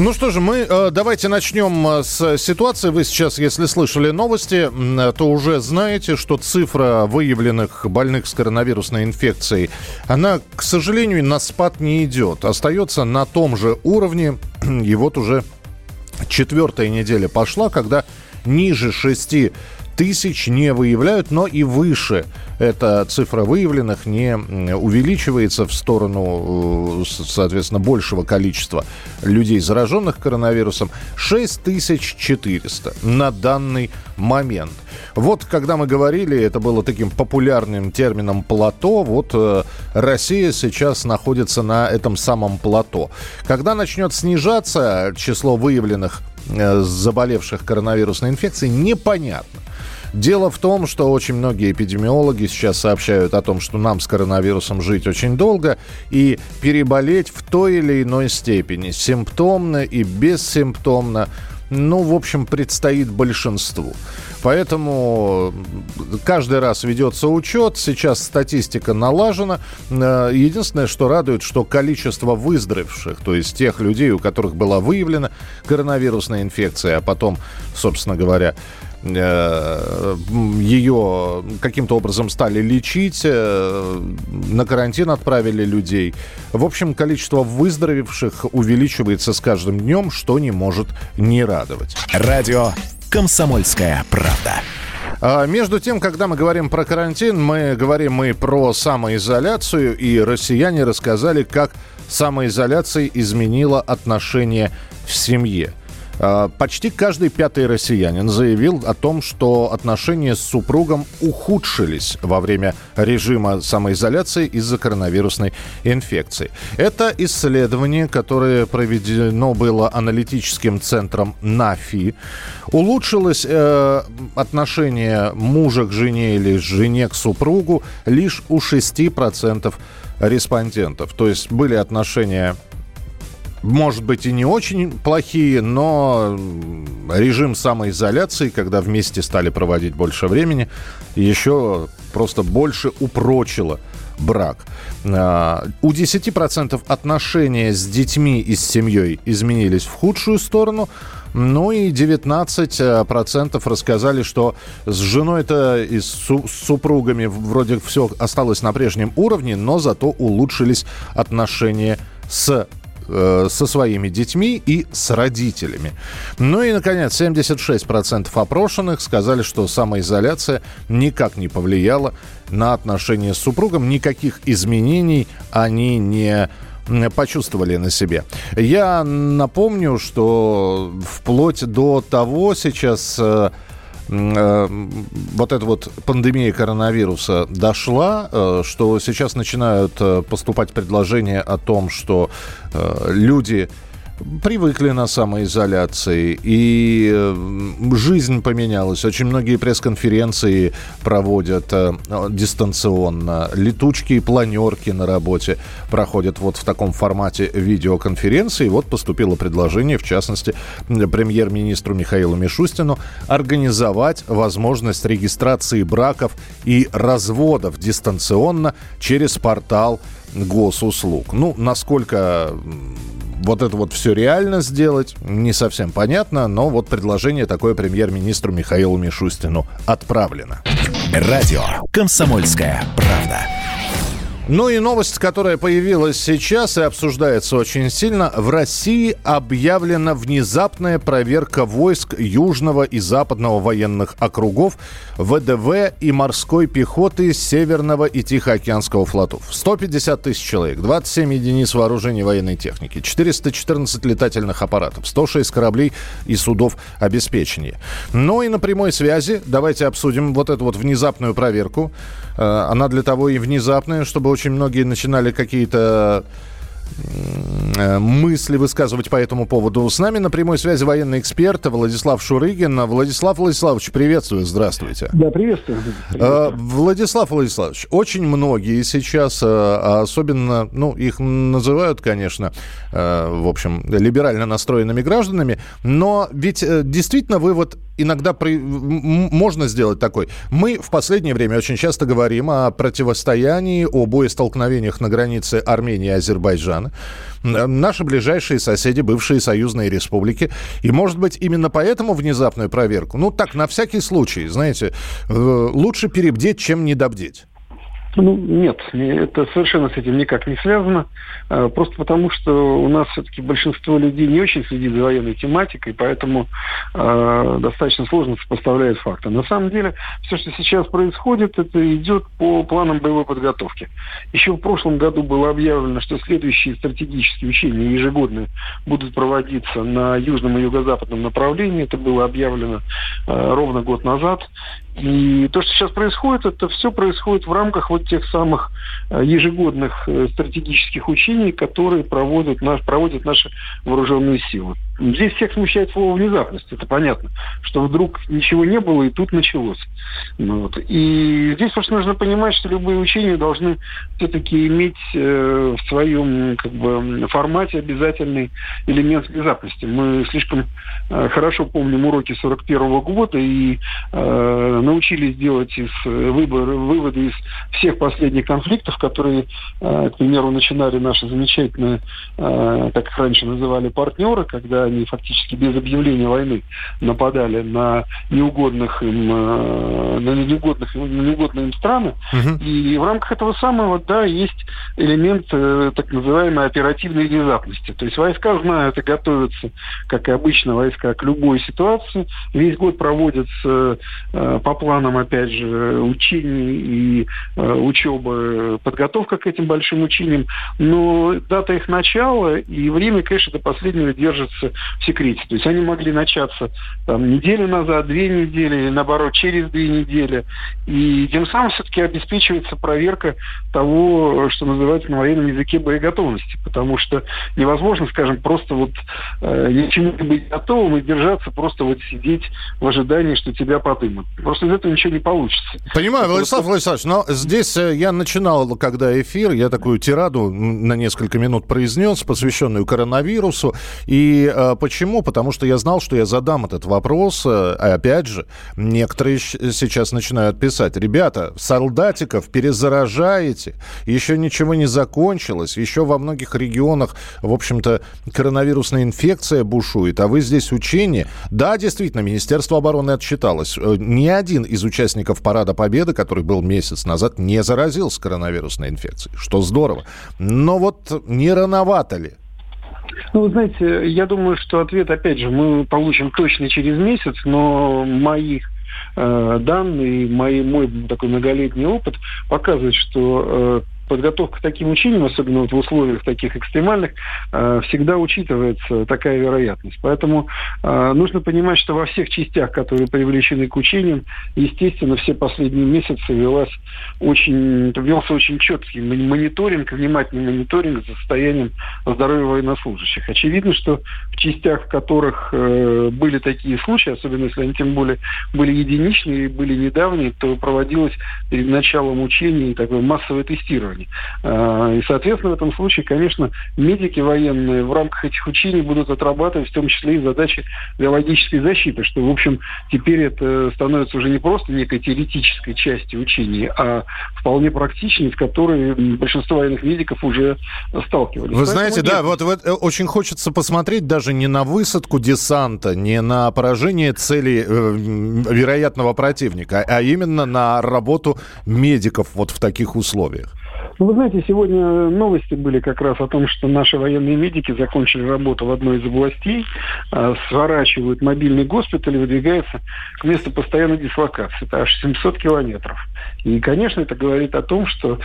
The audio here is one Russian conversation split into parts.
Ну что же, мы э, давайте начнем э, с ситуации. Вы сейчас, если слышали новости, э, то уже знаете, что цифра выявленных больных с коронавирусной инфекцией, она, к сожалению, на спад не идет. Остается на том же уровне. И вот уже четвертая неделя пошла, когда ниже 6 тысяч не выявляют, но и выше эта цифра выявленных не увеличивается в сторону, э, соответственно, большего количества людей, зараженных коронавирусом. 6400 на данный момент. Вот, когда мы говорили, это было таким популярным термином плато, вот э, Россия сейчас находится на этом самом плато. Когда начнет снижаться число выявленных э, заболевших коронавирусной инфекцией, непонятно. Дело в том, что очень многие эпидемиологи сейчас сообщают о том, что нам с коронавирусом жить очень долго и переболеть в той или иной степени, симптомно и бессимптомно, ну, в общем, предстоит большинству. Поэтому каждый раз ведется учет. Сейчас статистика налажена. Э, единственное, что радует, что количество выздоровевших, то есть тех людей, у которых была выявлена коронавирусная инфекция, а потом, собственно говоря, ее каким-то образом стали лечить, э, на карантин отправили людей. В общем, количество выздоровевших увеличивается с каждым днем, что не может не радовать. Радио «Комсомольская правда». А между тем, когда мы говорим про карантин, мы говорим и про самоизоляцию, и россияне рассказали, как самоизоляция изменила отношения в семье. А, почти каждый пятый россиянин заявил о том, что отношения с супругом ухудшились во время режима самоизоляции из-за коронавирусной инфекции. Это исследование, которое проведено было аналитическим центром НАФИ. Улучшилось э, отношение мужа к жене или жене к супругу лишь у 6% респондентов. То есть были отношения может быть, и не очень плохие, но режим самоизоляции, когда вместе стали проводить больше времени, еще просто больше упрочило брак. А, у 10% отношения с детьми и с семьей изменились в худшую сторону, ну и 19% рассказали, что с женой-то и с супругами вроде все осталось на прежнем уровне, но зато улучшились отношения с э, со своими детьми и с родителями. Ну и, наконец, 76% опрошенных сказали, что самоизоляция никак не повлияла на отношения с супругом, никаких изменений они не почувствовали на себе. Я напомню, что вплоть до того сейчас э, вот эта вот пандемия коронавируса дошла, э, что сейчас начинают э, поступать предложения о том, что люди привыкли на самоизоляции, и жизнь поменялась. Очень многие пресс-конференции проводят э, дистанционно. Летучки и планерки на работе проходят вот в таком формате видеоконференции. Вот поступило предложение, в частности, премьер-министру Михаилу Мишустину организовать возможность регистрации браков и разводов дистанционно через портал госуслуг. Ну, насколько вот это вот все реально сделать, не совсем понятно, но вот предложение такое премьер-министру Михаилу Мишустину отправлено. Радио «Комсомольская правда». Ну и новость, которая появилась сейчас и обсуждается очень сильно. В России объявлена внезапная проверка войск Южного и Западного военных округов, ВДВ и морской пехоты Северного и Тихоокеанского флотов. 150 тысяч человек, 27 единиц вооружения военной техники, 414 летательных аппаратов, 106 кораблей и судов обеспечения. Ну и на прямой связи давайте обсудим вот эту вот внезапную проверку. Э, она для того и внезапная, чтобы очень многие начинали какие-то э, мысли высказывать по этому поводу. С нами на прямой связи военный эксперт Владислав Шурыгин. Владислав Владиславович, приветствую, здравствуйте. Да, приветствую. приветствую. Владислав Владиславович, очень многие сейчас, а особенно, ну, их называют, конечно, в общем, либерально настроенными гражданами, но ведь действительно вы вот иногда при... можно сделать такой. Мы в последнее время очень часто говорим о противостоянии, о боестолкновениях на границе Армении и Азербайджана. Наши ближайшие соседи, бывшие союзные республики. И, может быть, именно поэтому внезапную проверку? Ну, так, на всякий случай, знаете, э, лучше перебдеть, чем недобдеть. Ну, нет, это совершенно с этим никак не связано. А, просто потому, что у нас все-таки большинство людей не очень следит за военной тематикой, поэтому э, достаточно сложно сопоставляет факты. На самом деле, все, что сейчас происходит, это идет по планам боевой подготовки. Еще в прошлом году было объявлено, что следующие стратегические учения ежегодные будут проводиться на южном и юго-западном направлении. Это было объявлено э, ровно год назад. И то, что сейчас происходит, это все происходит в рамках вот тех самых э, ежегодных э, стратегических учений, которые проводят, наш, проводят наши вооруженные силы. Здесь всех смущает слово внезапность, это понятно, что вдруг ничего не было и тут началось. Ну, вот. И здесь просто нужно понимать, что любые учения должны все-таки иметь э, в своем как бы, формате обязательный элемент внезапности. Мы слишком хорошо помним уроки 41 года и э, научились делать из выбора, выводы из всех последних конфликтов, которые, э, к примеру, начинали наши замечательные, э, как их раньше называли, партнеры, когда они фактически без объявления войны нападали на неугодных им, э, на неугодных, на неугодные им страны. Угу. И в рамках этого самого, да, есть элемент э, так называемой оперативной внезапности. То есть войска знают и готовятся, как и обычно, войска к любой ситуации. Весь год проводятся э, по планам, опять же, учений и учебы, подготовка к этим большим учениям. Но дата их начала и время, конечно, до последнего держится в секрете. То есть они могли начаться там, неделю назад, две недели, или наоборот, через две недели. И тем самым все-таки обеспечивается проверка того, что называется на военном языке боеготовности. Потому что невозможно, скажем, просто вот э, ничему не быть готовым и держаться, просто вот сидеть в ожидании, что тебя подымут. Просто из этого ничего не получится. Понимаю, Это Владислав вот... Владиславович, но здесь э, я начинал, когда эфир, я такую тираду на несколько минут произнес, посвященную коронавирусу. И э, почему? Потому что я знал, что я задам этот вопрос. Э, опять же, некоторые сейчас начинают писать, ребята, солдатиков перезаражаете, еще ничего не закончилось, еще во многих регионах, в общем-то, коронавирусная инфекция бушует, а вы здесь учение. Да, действительно, Министерство обороны отчиталось. Э, ни один из участников Парада Победы, который был месяц назад, не заразился коронавирусной инфекцией, что здорово. Но вот не рановато ли? Ну, вы знаете, я думаю, что ответ, опять же, мы получим точно через месяц, но моих э, данные, мой, мой такой многолетний опыт показывает, что э, подготовка к таким учениям, особенно вот в условиях таких экстремальных, э, всегда учитывается такая вероятность. Поэтому э, нужно понимать, что во всех частях, которые привлечены к учениям, естественно, все последние месяцы велась очень, велся очень четкий мониторинг, внимательный мониторинг за состоянием здоровья военнослужащих. Очевидно, что в частях, в которых э, были такие случаи, особенно если они тем более были единичные и были недавние, то проводилось перед началом учений такое массовое тестирование учений. А, и, соответственно, в этом случае, конечно, медики военные в рамках этих учений будут отрабатывать в том числе и задачи биологической защиты, что, в общем, теперь это становится уже не просто некой теоретической частью учений, а вполне практичной, с которой большинство военных медиков уже сталкивались. Вы знаете, да, вот, вот э, очень хочется посмотреть даже не на высадку десанта, не на поражение цели э, вероятного противника, а именно на работу медиков вот в таких условиях. Ну, вы знаете, сегодня новости были как раз о том, что наши военные медики закончили работу в одной из областей, а, сворачивают мобильный госпиталь и выдвигаются к месту постоянной дислокации. Это аж 700 километров. И, конечно, это говорит о том, что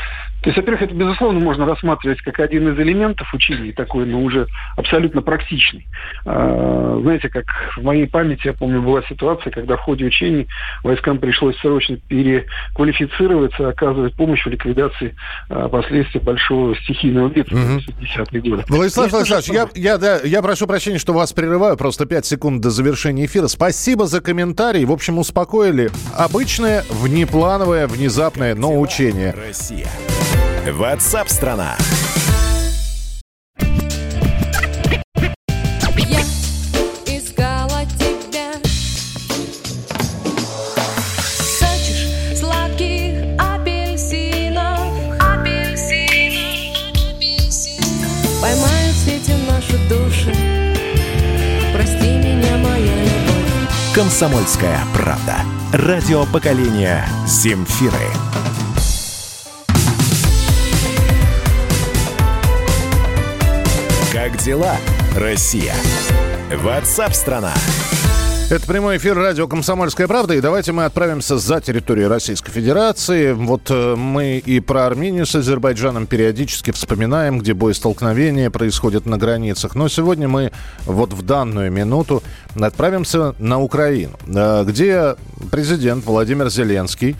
То есть, во-первых, это, безусловно, можно рассматривать как один из элементов учения, такой, но уже абсолютно практичный. А, знаете, как в моей памяти, я помню, была ситуация, когда в ходе учений войскам пришлось срочно переквалифицироваться, оказывать помощь в ликвидации последствий большого стихийного бедствия угу. в 60-е годы. Владислав Владиславович, я, я, да, я прошу прощения, что вас прерываю, просто 5 секунд до завершения эфира. Спасибо за комментарий. В общем, успокоили. Обычное, внеплановое, внезапное, но учение. Россия. WhatsApp страна. «Комсомольская правда». Радио поколения «Земфиры». Как дела, Россия? Ватсап-страна! Это прямой эфир радио «Комсомольская правда». И давайте мы отправимся за территорию Российской Федерации. Вот э, мы и про Армению с Азербайджаном периодически вспоминаем, где боестолкновения происходят на границах. Но сегодня мы вот в данную минуту отправимся на Украину, э, где президент Владимир Зеленский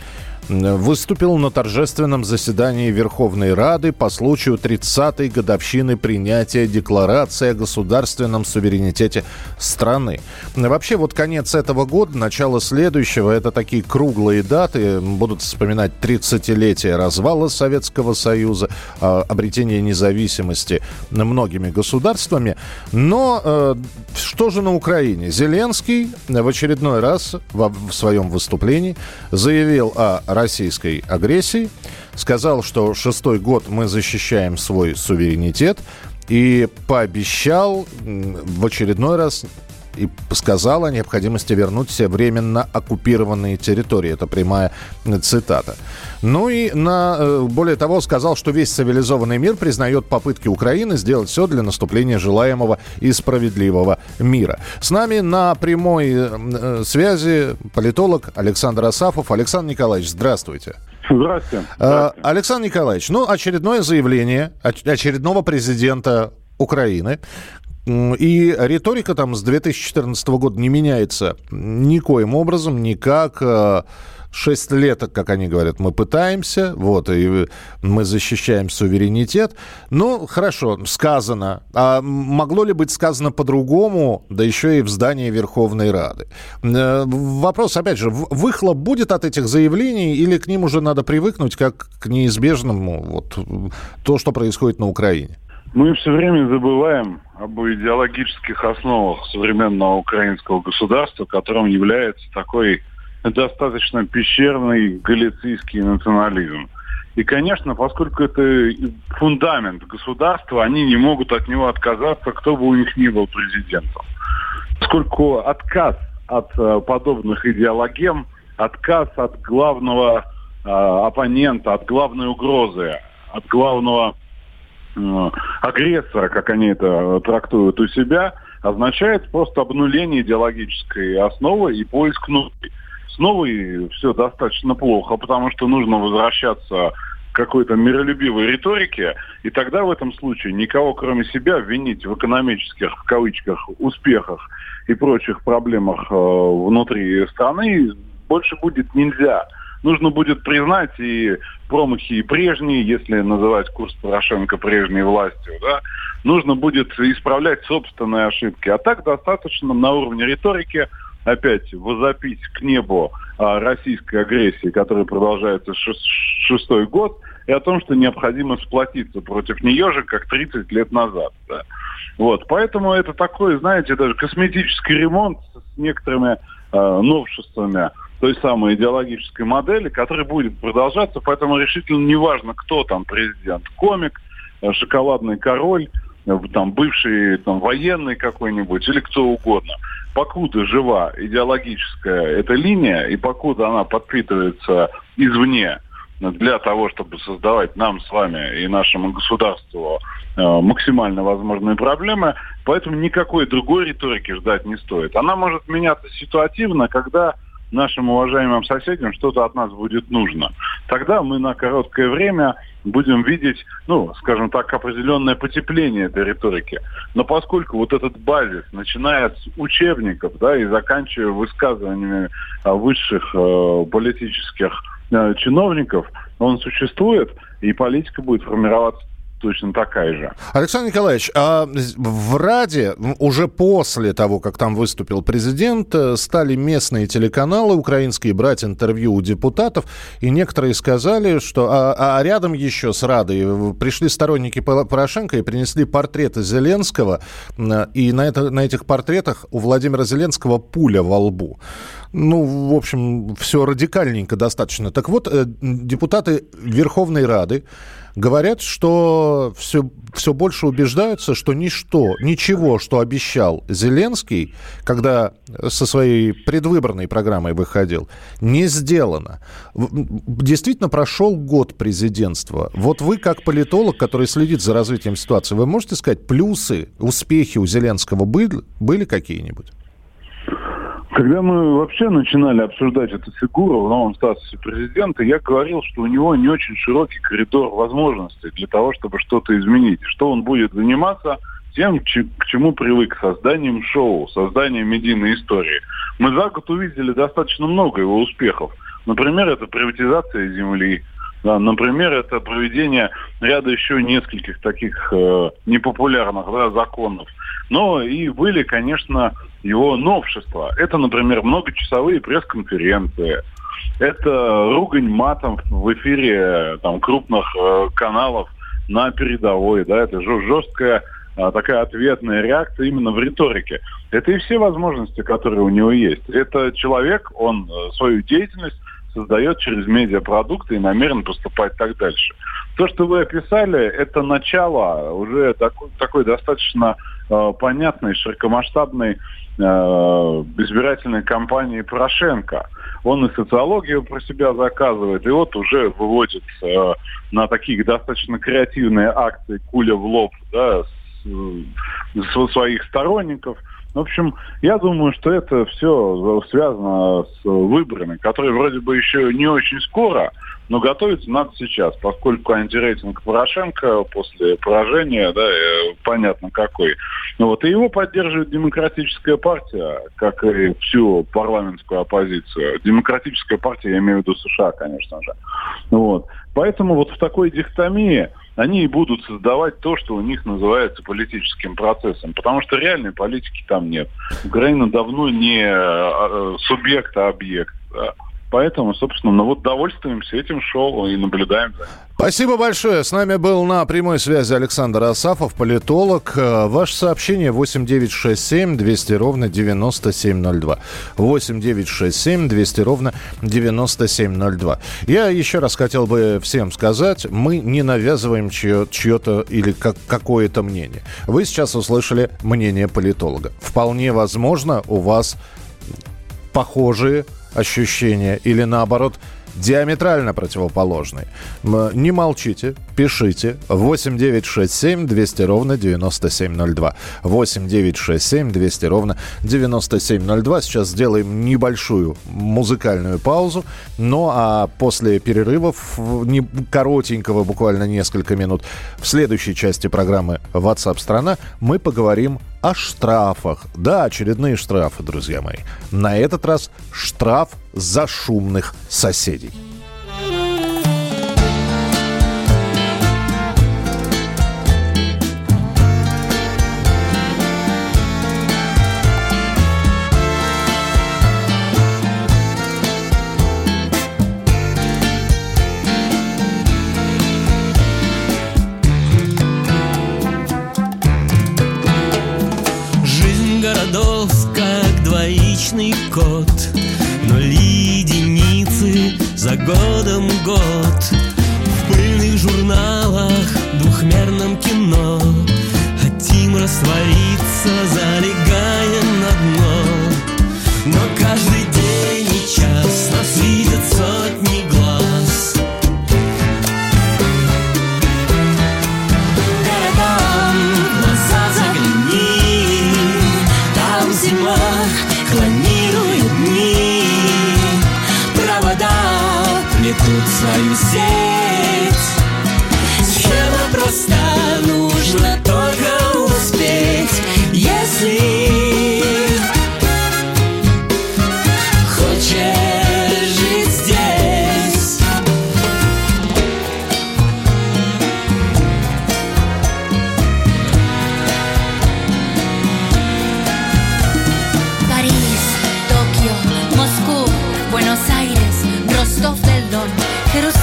выступил на торжественном заседании Верховной Рады по случаю 30-й годовщины принятия Декларации о государственном суверенитете страны. Вообще, вот конец этого года, начало следующего, это такие круглые даты. Будут вспоминать 30-летие развала Советского Союза, а, обретение независимости многими государствами. Но э, что же на Украине? Зеленский в очередной раз в, своем выступлении заявил о российской агрессии, сказал, что шестой год мы защищаем свой суверенитет и пообещал в очередной раз и сказал о необходимости вернуть все временно оккупированные территории. Это прямая цитата. Ну и на, э, более того сказал, что весь цивилизованный мир признает попытки Украины сделать все для наступления желаемого и справедливого мира. С нами на прямой э, э, связи политолог Александр Асафов. Александр Николаевич, здравствуйте. Здравствуйте. Здравствуйте. Александр Николаевич, ну, очередное заявление очередного президента Украины, и риторика там с 2014 года не меняется никоим образом, никак. Э, шесть лет, как они говорят, мы пытаемся, вот, и мы защищаем суверенитет. Ну, хорошо, сказано. А могло ли быть сказано по-другому, да еще и в здании Верховной Рады? Э, вопрос, опять же, выхлоп будет от этих заявлений или к ним уже надо привыкнуть как к неизбежному, вот, то, что происходит на Украине? Мы все время забываем об идеологических основах современного украинского государства, которым является такой достаточно пещерный галицийский национализм. И, конечно, поскольку это фундамент государства, они не могут от него отказаться, кто бы у них ни был президентом. Поскольку отказ от э, подобных идеологем, отказ от главного э, оппонента, от главной угрозы, от главного агрессора, как они это трактуют у себя, означает просто обнуление идеологической основы и поиск новой. С новой все достаточно плохо, потому что нужно возвращаться какой-то миролюбивой риторике, и тогда в этом случае никого, кроме себя, винить в экономических, в кавычках, успехах и прочих проблемах э, внутри страны больше будет нельзя нужно будет признать и промахи и прежние, если называть курс Порошенко прежней властью, да, нужно будет исправлять собственные ошибки. А так достаточно на уровне риторики опять возопить к небу о российской агрессии, которая продолжается шестой год, и о том, что необходимо сплотиться против нее же, как 30 лет назад. Да. Вот, поэтому это такой, знаете, даже косметический ремонт с некоторыми э, новшествами той самой идеологической модели, которая будет продолжаться, поэтому решительно не важно, кто там президент, комик, э, шоколадный король, э, там бывший там военный какой-нибудь или кто угодно. Покуда жива идеологическая эта линия и покуда она подпитывается извне для того, чтобы создавать нам с вами и нашему государству э, максимально возможные проблемы, поэтому никакой другой риторики ждать не стоит. Она может меняться ситуативно, когда нашим уважаемым соседям что-то от нас будет нужно. Тогда мы на короткое время будем видеть, ну, скажем так, определенное потепление этой риторики. Но поскольку вот этот базис, начиная с учебников, да, и заканчивая высказываниями а, высших э, политических э, чиновников, он существует, и политика будет формироваться точно такая же. Александр Николаевич, а в Раде уже после того, как там выступил президент, э, стали местные телеканалы украинские брать интервью у депутатов, и некоторые сказали, что... А, а рядом еще с Радой пришли сторонники Порошенко и принесли портреты Зеленского, и на, это, на этих портретах у Владимира Зеленского пуля во лбу. Ну, в общем, все радикальненько достаточно. Так вот, э, депутаты Верховной Рады говорят, что все, все больше убеждаются, что ничто, ничего, что обещал Зеленский, когда со своей предвыборной программой выходил, не сделано. Действительно, прошел год президентства. Вот вы, как политолог, который следит за развитием ситуации, вы можете сказать, плюсы, успехи у Зеленского были, были какие-нибудь? Когда мы вообще начинали обсуждать эту фигуру в новом статусе президента, я говорил, что у него не очень широкий коридор возможностей для того, чтобы что-то изменить. Что он будет заниматься тем, к чему привык, созданием шоу, созданием медийной истории. Мы за год увидели достаточно много его успехов. Например, это приватизация земли, да, например, это проведение ряда еще нескольких таких э, непопулярных да, законов. Но и были, конечно, его новшества. Это, например, многочасовые пресс-конференции. Это ругань матом в эфире там, крупных э, каналов на передовой. Да, это жесткая э, такая ответная реакция именно в риторике. Это и все возможности, которые у него есть. Это человек, он э, свою деятельность создает через медиапродукты и намерен поступать так дальше. То, что вы описали, это начало уже такой, такой достаточно э, понятной, широкомасштабной э, избирательной кампании Порошенко. Он и социологию про себя заказывает, и вот уже выводит э, на такие достаточно креативные акции куля в лоб да, с, с своих сторонников – в общем, я думаю, что это все связано с выборами, которые вроде бы еще не очень скоро, но готовиться надо сейчас, поскольку антирейтинг Порошенко после поражения, да, э, понятно какой. Ну вот, и его поддерживает демократическая партия, как и всю парламентскую оппозицию. Демократическая партия, я имею в виду США, конечно же. Вот. Поэтому вот в такой дихотомии они и будут создавать то, что у них называется политическим процессом. Потому что реальной политики там нет. Украина давно не а, а, субъект, а объект. Да. Поэтому, собственно, ну вот довольствуемся этим шоу и наблюдаем за. Спасибо большое. С нами был на прямой связи Александр Асафов, политолог. Э, ваше сообщение 8967 200 ровно 9702. 8967 200 ровно 9702. Я еще раз хотел бы всем сказать, мы не навязываем чье- чье-то или как- какое-то мнение. Вы сейчас услышали мнение политолога. Вполне возможно, у вас похожие ощущения или наоборот диаметрально противоположные. Не молчите, пишите 8 9 6 7 200 ровно 9702. 8 9 6 7 200 ровно 9702. Сейчас сделаем небольшую музыкальную паузу. Ну а после перерывов, не, коротенького, буквально несколько минут, в следующей части программы WhatsApp страна мы поговорим о штрафах. Да, очередные штрафы, друзья мои. На этот раз штраф за шумных соседей.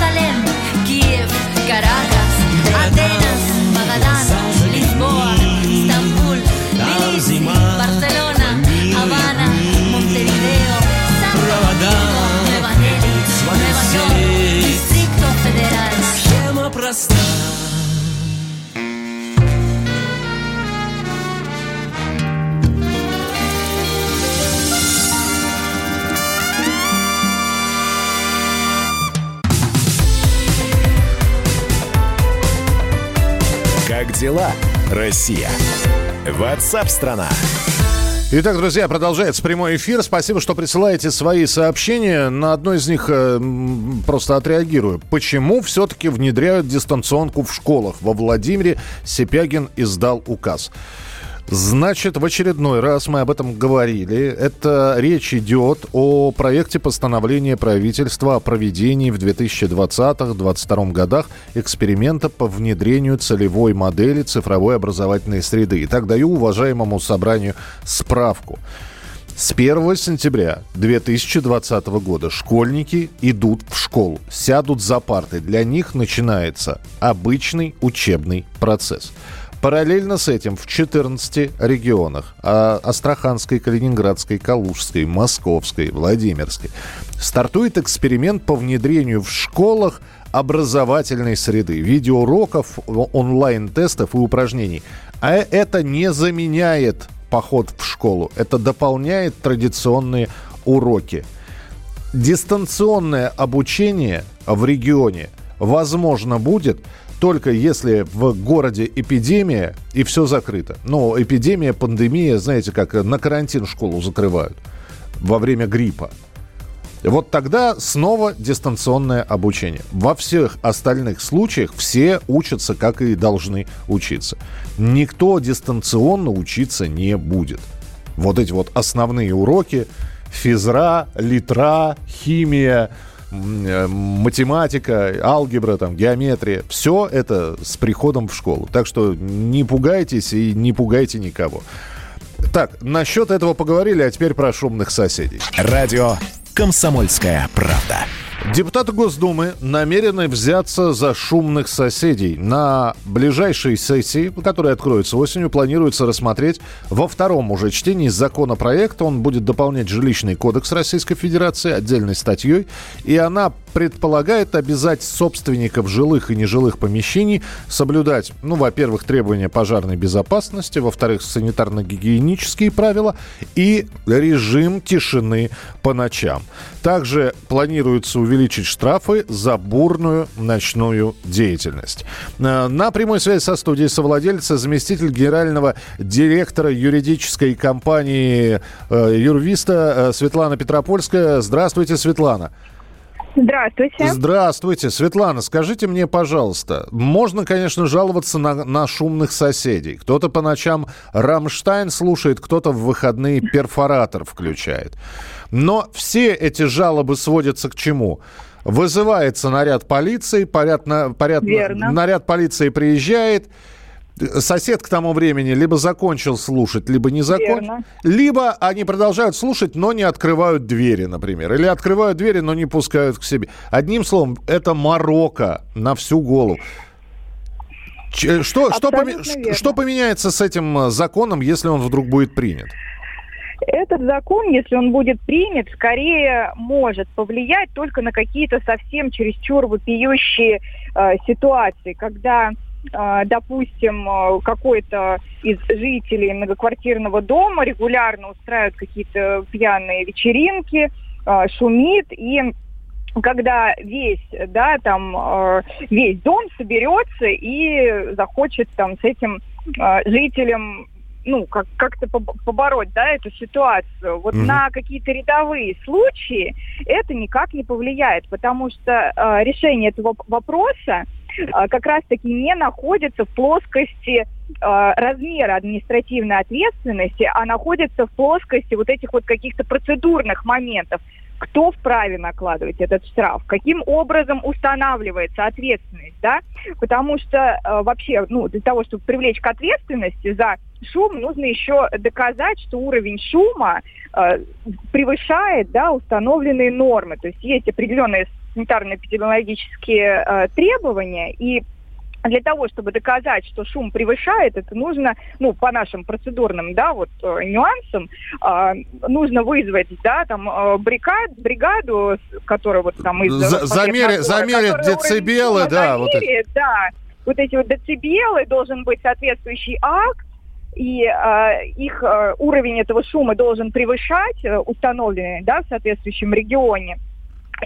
Jerusalén, Kiev, Caracas, Atenas, Magadán, Lisboa, Estambul, Tbilisi, Barcelona, Habana, Montevideo, San Francisco, Nueva Delhi, Nueva York, Distrito Federal. Дела, Россия? Ватсап-страна! Итак, друзья, продолжается прямой эфир. Спасибо, что присылаете свои сообщения. На одно из них э, просто отреагирую. Почему все-таки внедряют дистанционку в школах? Во Владимире Сипягин издал указ. Значит, в очередной раз мы об этом говорили. Это речь идет о проекте постановления правительства о проведении в 2020-2022 годах эксперимента по внедрению целевой модели цифровой образовательной среды. Итак, даю уважаемому собранию справку. С 1 сентября 2020 года школьники идут в школу, сядут за парты. Для них начинается обычный учебный процесс. Параллельно с этим в 14 регионах а, Астраханской, Калининградской, Калужской, Московской, Владимирской стартует эксперимент по внедрению в школах образовательной среды, видеоуроков, онлайн-тестов и упражнений. А это не заменяет поход в школу, это дополняет традиционные уроки. Дистанционное обучение в регионе возможно будет только если в городе эпидемия и все закрыто. Ну, эпидемия, пандемия, знаете, как на карантин школу закрывают во время гриппа. Вот тогда снова дистанционное обучение. Во всех остальных случаях все учатся, как и должны учиться. Никто дистанционно учиться не будет. Вот эти вот основные уроки физра, литра, химия, математика, алгебра, там, геометрия. Все это с приходом в школу. Так что не пугайтесь и не пугайте никого. Так, насчет этого поговорили, а теперь про шумных соседей. Радио «Комсомольская правда». Депутаты Госдумы намерены взяться за шумных соседей. На ближайшей сессии, которая откроется осенью, планируется рассмотреть во втором уже чтении законопроект. Он будет дополнять жилищный кодекс Российской Федерации отдельной статьей. И она предполагает обязать собственников жилых и нежилых помещений соблюдать, ну, во-первых, требования пожарной безопасности, во-вторых, санитарно-гигиенические правила и режим тишины по ночам. Также планируется увеличить штрафы за бурную ночную деятельность. Э, На прямой связи со студией совладельца, заместитель генерального директора юридической компании э, Юрвиста э, Светлана Петропольская. Здравствуйте, Светлана. Здравствуйте. Здравствуйте, Светлана. Скажите мне, пожалуйста, можно, конечно, жаловаться на, на шумных соседей. Кто-то по ночам Рамштайн слушает, кто-то в выходные перфоратор включает. Но все эти жалобы сводятся к чему? Вызывается наряд полиции, поряд, на- поряд- Верно. наряд полиции приезжает, сосед к тому времени либо закончил слушать, либо не закончил. Либо они продолжают слушать, но не открывают двери, например. Или открывают двери, но не пускают к себе. Одним словом, это морока на всю голову. Ч- Что, что, Абсолютно верно. что поменяется с этим э, законом, если он вдруг будет принят? Этот закон, если он будет принят, скорее может повлиять только на какие-то совсем чересчур вопиющие э, ситуации, когда, допустим, э, какой-то из жителей многоквартирного дома регулярно устраивает какие-то пьяные вечеринки, э, шумит и когда весь, да, там, э, весь дом соберется и захочет там с этим жителем ну, как, как-то поб- побороть, да, эту ситуацию. Вот Мгм. на какие-то рядовые случаи это никак не повлияет, потому что э, решение этого вопроса как раз-таки не находится в плоскости э, размера административной ответственности, а находится в плоскости вот этих вот каких-то процедурных моментов. Кто вправе накладывать этот штраф? Каким образом устанавливается ответственность, да? Потому что э, вообще, ну, для того, чтобы привлечь к ответственности за шум, нужно еще доказать, что уровень шума э, превышает, да, установленные нормы. То есть есть определенные санитарно-эпидемиологические э, требования, и для того, чтобы доказать, что шум превышает, это нужно, ну, по нашим процедурным, да, вот э, нюансам, э, нужно вызвать, да, там, э, бригад, бригаду, которая вот там из... За- замеря- Роспотребнадзора, замерить которая уровень децибелы, шума да, вот это. замеряет, да, вот эти вот децибелы, должен быть соответствующий акт, и э, их э, уровень этого шума должен превышать э, установленный, да, в соответствующем регионе.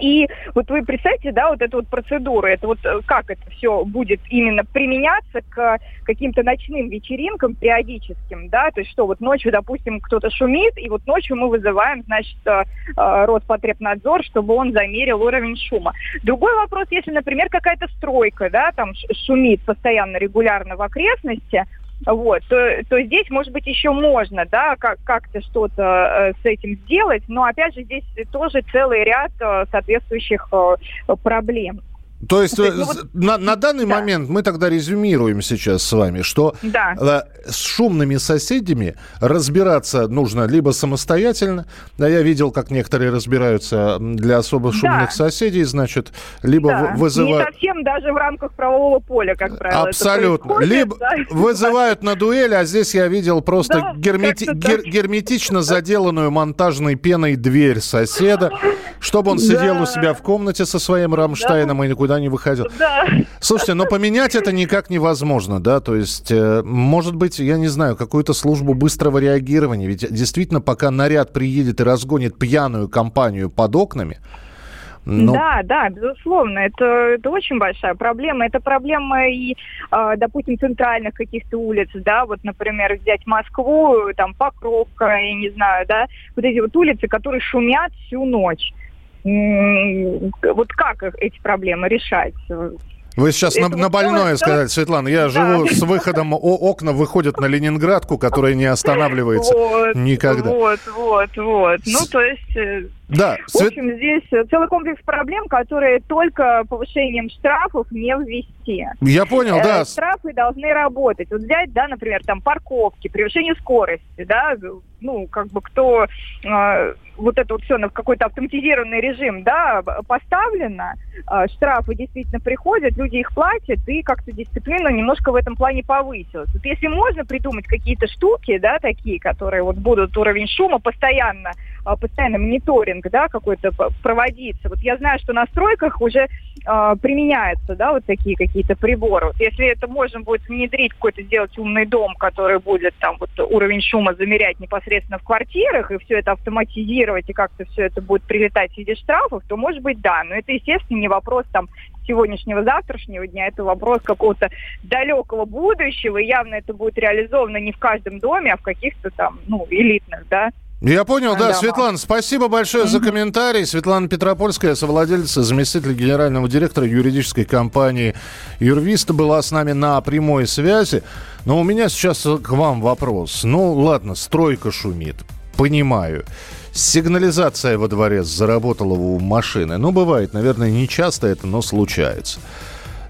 И вот вы представьте, да, вот эту вот процедуру, это вот э, как это все будет именно применяться к каким-то ночным вечеринкам периодическим, да, то есть что вот ночью, допустим, кто-то шумит, и вот ночью мы вызываем, значит, э, э, Роспотребнадзор, чтобы он замерил уровень шума. Другой вопрос, если, например, какая-то стройка, да, там шумит постоянно, регулярно в окрестности, вот, то, то здесь, может быть, еще можно, да, как- как-то что-то э, с этим сделать, но, опять же, здесь тоже целый ряд э, соответствующих э, проблем. То есть э, ну с- на, на данный да. момент мы тогда резюмируем сейчас с вами, что Да. э, с шумными соседями разбираться нужно либо самостоятельно, да, я видел, как некоторые разбираются для особо шумных Да. соседей, значит, либо Да, вы- Не вызывают... совсем даже в рамках правового поля, как правило. Абсолютно. Либо да. вызывают на дуэль, а здесь я видел просто Да, гермети- гер- герметично заделанную монтажной пеной дверь соседа, чтобы он сидел у Да. себя в комнате со своим Рамштайном и никуда не выходил. Да. Слушайте, но поменять это никак невозможно, да? То есть, э, может быть, я не знаю, какую-то службу быстрого реагирования. Ведь действительно, пока наряд приедет и разгонит пьяную компанию под окнами, ну, Да, да, безусловно, это, это очень большая проблема. Это проблема и, э, допустим, центральных каких-то улиц, да, вот, например, взять Москву, там Покровка, я не знаю, да, вот эти вот улицы, которые шумят всю ночь. Вот как эти проблемы решать? Вы сейчас на, Это на вот больное целое- сказали, Светлана. Я Да. живу с выходом, о- окна выходят на Ленинградку, которая не останавливается Вот, никогда. Вот, вот, вот. Ну, то есть... э, Да, В общем, здесь э, целый комплекс проблем, которые только повышением штрафов не ввести. я понял, Э, да. Штрафы должны работать. Вот взять, да, например, там парковки, превышение скорости, да, ну, как бы кто э, вот это вот все в какой-то автоматизированный режим, да, поставлено, э, штрафы действительно приходят, люди их платят, и как-то дисциплина немножко в этом плане повысилась. Вот если можно придумать какие-то штуки, да, такие, которые вот будут уровень шума постоянно, постоянно мониторинг, да, какой-то п- проводиться. Вот я знаю, что на стройках уже э, применяются, да, вот такие какие-то приборы. Вот если это можно будет внедрить, какой-то сделать умный дом, который будет там вот уровень шума замерять непосредственно в квартирах, и все это автоматизировать, и как-то все это будет прилетать в виде штрафов, то, может быть, да. Но это, естественно, не вопрос там сегодняшнего, завтрашнего дня, это вопрос какого-то далекого будущего, и явно это будет реализовано не в каждом доме, а в каких-то там, ну, элитных, да, Я понял, да. Да. Светлана, спасибо большое за комментарий. Светлана Петропольская, совладелец, заместитель генерального директора юридической компании «Юрвиста» была с нами на прямой связи. Но у меня сейчас к вам вопрос. Ну, ладно, стройка шумит. Понимаю. Сигнализация во дворе заработала у машины. Ну, бывает, наверное, не часто это, но случается.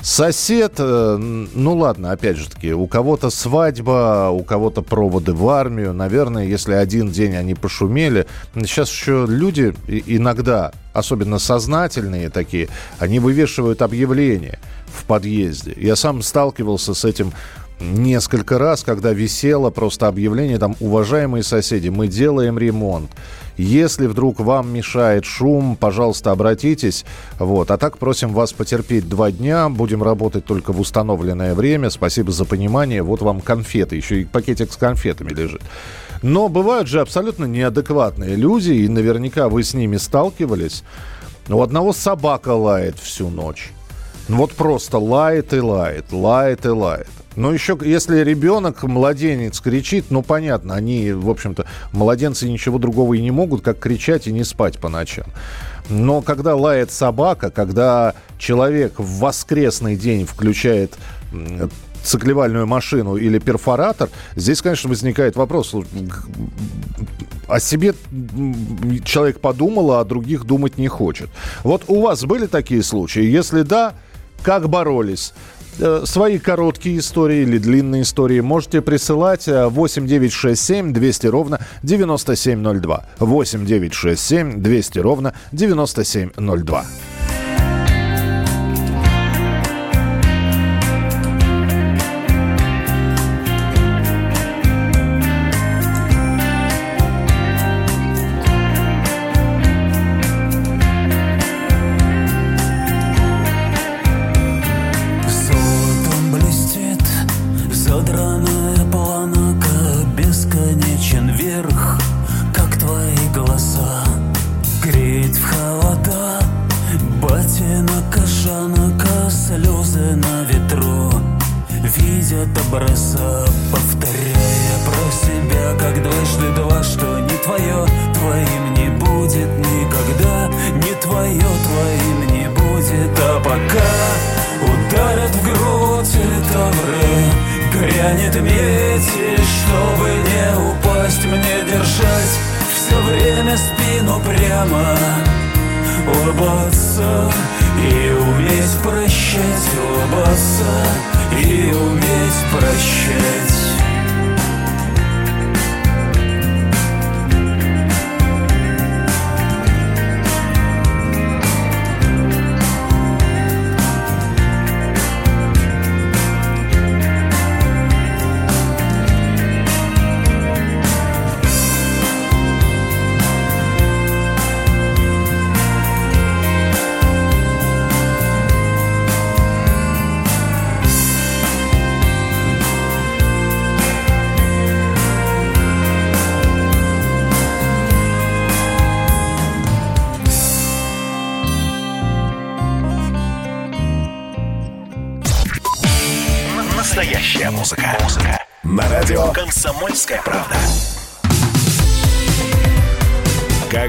Сосед, э, ну ладно, опять же таки, у кого-то свадьба, у кого-то проводы в армию. Наверное, если один день они пошумели. Сейчас еще люди иногда, особенно сознательные такие, они вывешивают объявления в подъезде. Я сам сталкивался с этим несколько раз, когда висело просто объявление там «Уважаемые соседи, мы делаем ремонт. Если вдруг вам мешает шум, пожалуйста, обратитесь. Вот. А так просим вас потерпеть два дня. Будем работать только в установленное время. Спасибо за понимание. Вот вам конфеты. Еще и пакетик с конфетами лежит. Но бывают же абсолютно неадекватные люди, и наверняка вы с ними сталкивались. У одного собака лает всю ночь. Ну Вот просто лает и лает, лает и лает. Но еще, если ребенок, младенец кричит, ну, понятно, они, в общем-то, младенцы ничего другого и не могут, как кричать и не спать по ночам. Но когда лает собака, когда человек в воскресный день включает циклевальную машину или перфоратор, здесь, конечно, возникает вопрос, о себе человек подумал, а о других думать не хочет. Вот у вас были такие случаи? Если да, как боролись? Э, Свои короткие истории или длинные истории можете присылать э, 8967 200 ровно 9702. 8967 200 ровно 9702. И уметь прощать